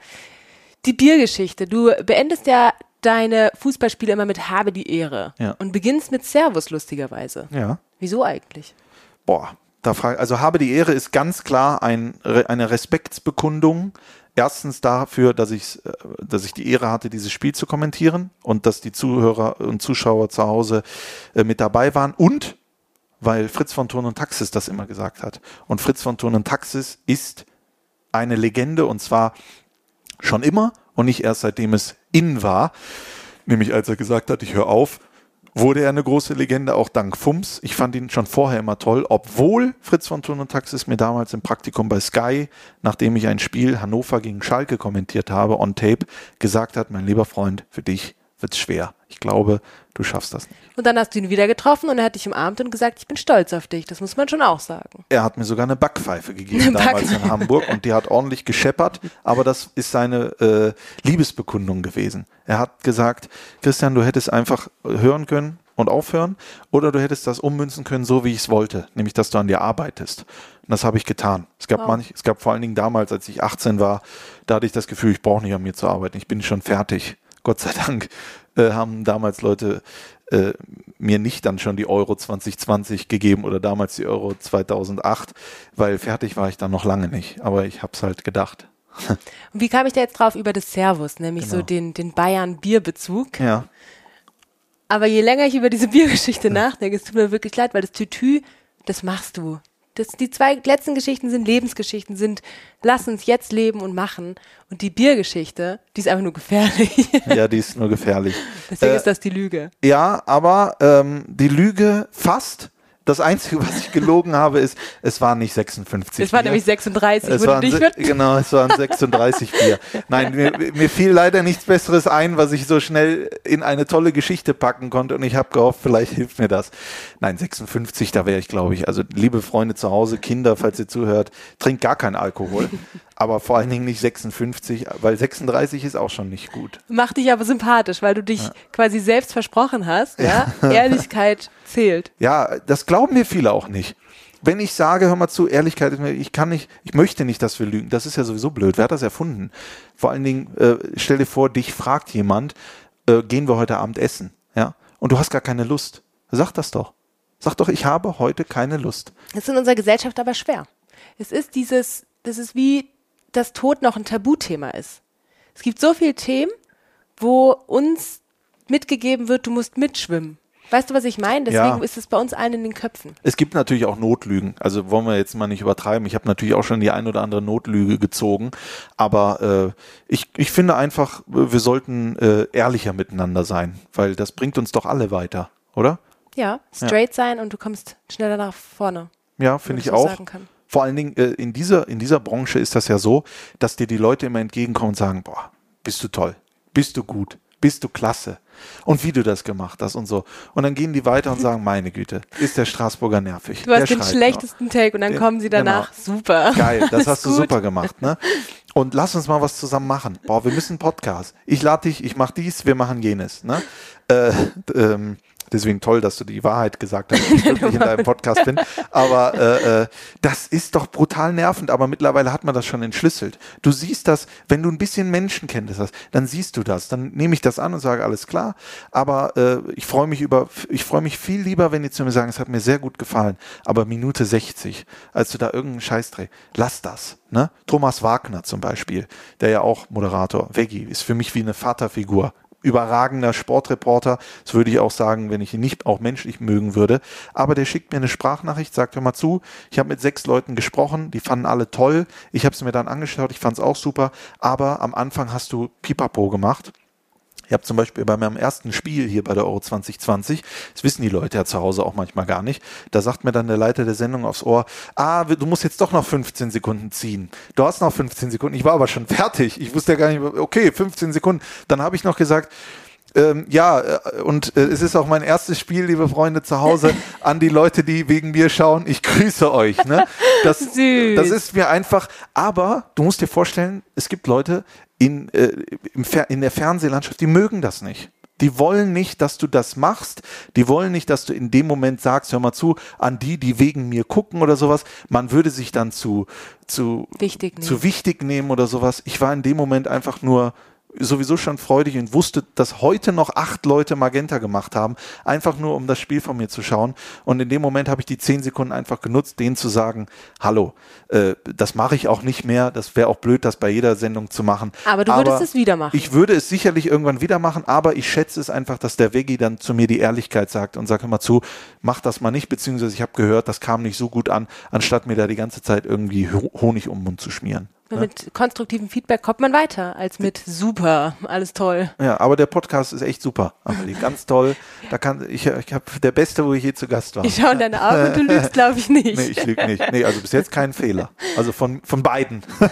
[SPEAKER 1] Die Biergeschichte. Du beendest ja deine Fußballspiele immer mit Habe die Ehre.
[SPEAKER 2] Ja.
[SPEAKER 1] Und beginnst mit Servus, lustigerweise.
[SPEAKER 2] Ja.
[SPEAKER 1] Wieso eigentlich?
[SPEAKER 2] Boah, da frage also habe die Ehre ist ganz klar ein, eine Respektsbekundung. Erstens dafür, dass ich, äh, dass ich die Ehre hatte, dieses Spiel zu kommentieren und dass die Zuhörer und Zuschauer zu Hause äh, mit dabei waren und weil Fritz von Thurn und Taxis das immer gesagt hat. Und Fritz von Thurn und Taxis ist eine Legende und zwar schon immer und nicht erst seitdem es in war. Nämlich als er gesagt hat, ich höre auf, wurde er eine große Legende, auch dank Fums. Ich fand ihn schon vorher immer toll, obwohl Fritz von Thun und Taxis mir damals im Praktikum bei Sky, nachdem ich ein Spiel Hannover gegen Schalke kommentiert habe, on tape, gesagt hat, mein lieber Freund, für dich wird es schwer. Ich glaube, du schaffst das nicht.
[SPEAKER 1] Und dann hast du ihn wieder getroffen und er hat dich umarmt und gesagt, ich bin stolz auf dich. Das muss man schon auch sagen.
[SPEAKER 2] Er hat mir sogar eine Backpfeife gegeben
[SPEAKER 1] Eine
[SPEAKER 2] damals in Hamburg und die hat ordentlich gescheppert, aber das ist seine äh, Liebesbekundung gewesen. Er hat gesagt, Christian, du hättest einfach hören können und aufhören oder du hättest das ummünzen können, so wie ich es wollte, nämlich dass du an dir arbeitest. Und das habe ich getan. Es gab
[SPEAKER 1] Wow.
[SPEAKER 2] manch, es gab vor allen Dingen damals, als ich 18 war, da hatte ich das Gefühl, ich brauche nicht an mir zu arbeiten, ich bin schon fertig. Gott sei Dank äh, haben damals Leute äh, mir nicht dann schon die Euro 2020 gegeben oder damals die Euro 2008, weil fertig war ich dann noch lange nicht. Aber ich habe es halt gedacht.
[SPEAKER 1] Und [LAUGHS] wie kam ich da jetzt drauf über das Servus, nämlich so
[SPEAKER 2] Genau.
[SPEAKER 1] den, den Bayern-Bierbezug?
[SPEAKER 2] Ja,
[SPEAKER 1] Aber je länger ich über diese Biergeschichte [LAUGHS] nachdenke, es tut mir wirklich leid, weil das Tütü, das machst du. Das, die zwei letzten Geschichten sind Lebensgeschichten, sind lass uns jetzt leben und machen. Und die Biergeschichte, die ist einfach nur gefährlich. [LAUGHS]
[SPEAKER 2] ja, die ist nur gefährlich.
[SPEAKER 1] Deswegen
[SPEAKER 2] Äh,
[SPEAKER 1] ist das die Lüge.
[SPEAKER 2] Ja, aber ähm, die Lüge fast. Das Einzige, was ich gelogen habe, ist, es waren nicht 56.
[SPEAKER 1] Es war
[SPEAKER 2] Bier.
[SPEAKER 1] nämlich 36,
[SPEAKER 2] Es waren, genau, es waren 36 Bier. Nein, mir, mir fiel leider nichts Besseres ein, was ich so schnell in eine tolle Geschichte packen konnte und ich habe gehofft, vielleicht hilft mir das. Nein, 56, da wäre ich, glaube ich. Also liebe Freunde zu Hause, Kinder, falls ihr zuhört, trinkt gar keinen Alkohol. Aber vor allen Dingen nicht 56, weil 36 ist auch schon nicht gut.
[SPEAKER 1] Macht dich aber sympathisch, weil du dich quasi selbst versprochen hast. Ja? Ehrlichkeit zählt.
[SPEAKER 2] Ja, das glauben mir viele auch nicht. Wenn ich sage, hör mal zu, Ehrlichkeit ich kann nicht, ich möchte nicht, dass wir lügen. Das ist ja sowieso blöd. Wer hat das erfunden? Vor allen Dingen, äh, stell dir vor, dich fragt jemand, äh, gehen wir heute Abend essen? Ja? Und du hast gar keine Lust. Sag das doch. Sag doch, ich habe heute keine Lust.
[SPEAKER 1] Das ist in unserer Gesellschaft aber schwer. Es ist dieses, das ist wie das Tod noch ein Tabuthema ist. Es gibt so viele Themen, wo uns mitgegeben wird, du musst mitschwimmen. Weißt du, was ich meine? Deswegen
[SPEAKER 2] Ja.
[SPEAKER 1] ist es bei uns allen in den Köpfen.
[SPEAKER 2] Es gibt natürlich auch Notlügen. Also wollen wir jetzt mal nicht übertreiben. Ich habe natürlich auch schon die ein oder andere Notlüge gezogen. Aber äh, ich, ich finde einfach, wir sollten äh, ehrlicher miteinander sein, weil das bringt uns doch alle weiter, oder?
[SPEAKER 1] Ja, straight sein und du kommst schneller nach vorne.
[SPEAKER 2] Ja, finde ich auch. Vor allen Dingen äh, in, dieser, in dieser Branche ist das ja so, dass dir die Leute immer entgegenkommen und sagen, boah, bist du toll, bist du gut, bist du klasse. Und wie du das gemacht hast und so. Und dann gehen die weiter und sagen, meine Güte, ist der Straßburger nervig.
[SPEAKER 1] Du hast
[SPEAKER 2] der
[SPEAKER 1] den schlechtesten Take und dann
[SPEAKER 2] Den-
[SPEAKER 1] kommen sie danach. Super.
[SPEAKER 2] nur. Geil, das [LAUGHS] hast du
[SPEAKER 1] gut.
[SPEAKER 2] super gemacht, ne? Und lass uns mal was zusammen machen. Boah, wir müssen einen Podcast. Ich lade dich, ich mache dies, wir machen jenes, ne? Äh, ähm, deswegen toll, dass du die Wahrheit gesagt hast, [LAUGHS] die ich wirklich in deinem Podcast bin. Aber [LAUGHS] äh, äh, das ist doch brutal nervend, aber mittlerweile hat man das schon entschlüsselt. Du siehst das, wenn du ein bisschen Menschenkenntnis hast, dann siehst du das. Dann nehme ich das an und sage, alles klar. Aber äh, ich freue mich über, ich freue mich viel lieber, wenn die zu mir sagen, es hat mir sehr gut gefallen. Aber Minute 60, als du da irgendeinen Scheiß drehst, lass das. Ne? Thomas Wagner zum Beispiel, der ja auch Moderator, Veggie, ist für mich wie eine Vaterfigur überragender Sportreporter. Das würde ich auch sagen, wenn ich ihn nicht auch menschlich mögen würde. Aber der schickt mir eine Sprachnachricht, sagt, hör mal zu, ich habe mit sechs Leuten gesprochen, die fanden alle toll. Ich habe es mir dann angeschaut, ich fand es auch super. Aber am Anfang hast du Pipapo gemacht. Ich habe zum Beispiel bei meinem ersten Spiel hier bei der Euro 2020, das wissen die Leute ja zu Hause auch manchmal gar nicht, da sagt mir dann der Leiter der Sendung aufs Ohr, ah, du musst jetzt doch noch 15 Sekunden ziehen. Du hast noch 15 Sekunden. Ich war aber schon fertig. Ich wusste ja gar nicht, okay, 15 Sekunden. Dann habe ich noch gesagt, ähm, ja, äh, und äh, es ist auch mein erstes Spiel, liebe Freunde zu Hause, [LAUGHS] an die Leute, die wegen mir schauen. Ich grüße euch. Ne? Das, [LAUGHS] das ist mir einfach, aber du musst dir vorstellen, es gibt Leute in, äh, in der Fernsehlandschaft, die mögen das nicht. Die wollen nicht, dass du das machst. Die wollen nicht, dass du in dem Moment sagst, hör mal zu, an die, die wegen mir gucken oder sowas. Man würde sich dann zu, zu,
[SPEAKER 1] Wichtig nehmen.
[SPEAKER 2] zu wichtig nehmen oder sowas. Ich war in dem Moment einfach nur sowieso schon freudig und wusste, dass heute noch acht Leute Magenta gemacht haben, einfach nur um das Spiel von mir zu schauen. Und in dem Moment habe ich die zehn Sekunden einfach genutzt, denen zu sagen, hallo, äh, das mache ich auch nicht mehr. Das wäre auch blöd, das bei jeder Sendung zu machen.
[SPEAKER 1] Aber du würdest es wieder machen.
[SPEAKER 2] Ich würde es sicherlich irgendwann wieder machen, aber ich schätze es einfach, dass der Veggie dann zu mir die Ehrlichkeit sagt und sagt immer zu, mach das mal nicht, beziehungsweise ich habe gehört, das kam nicht so gut an, anstatt mir da die ganze Zeit irgendwie Ho- Honig um den Mund zu schmieren.
[SPEAKER 1] Ja. Mit konstruktivem Feedback kommt man weiter als mit super, alles toll.
[SPEAKER 2] Ja, aber der Podcast ist echt super, Amelie, ganz toll. Da kann ich, ich habe der Beste, wo ich je zu Gast war.
[SPEAKER 1] Ich schaue in deine Augen und du lügst, glaube ich, nicht.
[SPEAKER 2] Nee, ich lüge nicht. Nee, also bis jetzt kein Fehler. Also von, von beiden. [LAUGHS]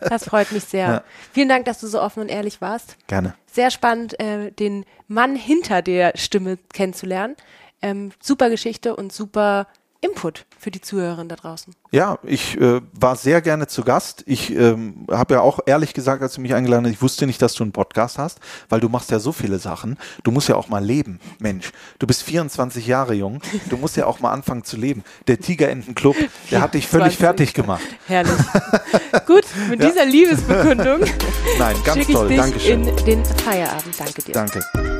[SPEAKER 1] Das freut mich sehr. Ja. Vielen Dank, dass du so offen und ehrlich warst.
[SPEAKER 2] Gerne.
[SPEAKER 1] Sehr spannend, äh, den Mann hinter der Stimme kennenzulernen. Ähm, super Geschichte und super Input für die Zuhörerinnen da draußen.
[SPEAKER 2] Ja, ich äh, war sehr gerne zu Gast. Ich ähm, habe ja auch ehrlich gesagt, als du mich eingeladen hast, ich wusste nicht, dass du einen Podcast hast, weil du machst ja so viele Sachen. Du musst ja auch mal leben, Mensch. Du bist 24 Jahre jung. Du musst ja auch mal anfangen zu leben. Der Tigerenten-Club, der hat dich völlig fertig gemacht.
[SPEAKER 1] Herrlich. [LAUGHS] Gut, mit ja. dieser Liebesbekundung [LAUGHS]
[SPEAKER 2] Nein, ganz toll.
[SPEAKER 1] Ich dich
[SPEAKER 2] Dankeschön.
[SPEAKER 1] in den Feierabend. Danke dir.
[SPEAKER 2] Danke.